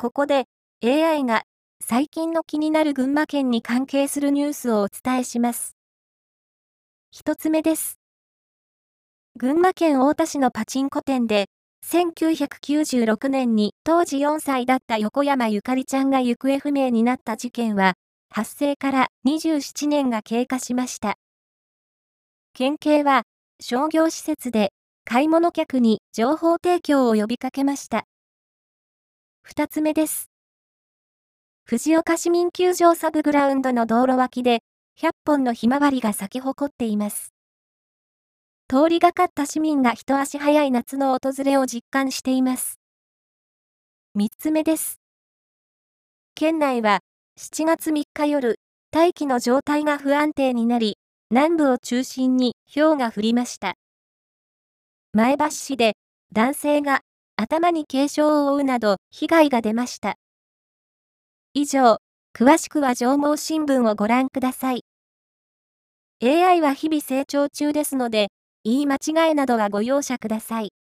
ここで AI が最近の気になる群馬県に関係するニュースをお伝えします。一つ目です。群馬県太田市のパチンコ店で、1996年に当時4歳だった横山ゆかりちゃんが行方不明になった事件は、発生から27年が経過しました。県警は、商業施設で買い物客に情報提供を呼びかけました。二つ目です。藤岡市民球場サブグラウンドの道路脇で、100本のひまわりが咲き誇っています。通りがかった市民が一足早い夏の訪れを実感しています。3つ目です。県内は7月3日夜、大気の状態が不安定になり、南部を中心に氷が降りました。前橋市で男性が頭に軽傷を負うなど被害が出ました。以上、詳しくは上毛新聞をご覧ください。AI は日々成長中ですので、言い間違いなどはご容赦ください。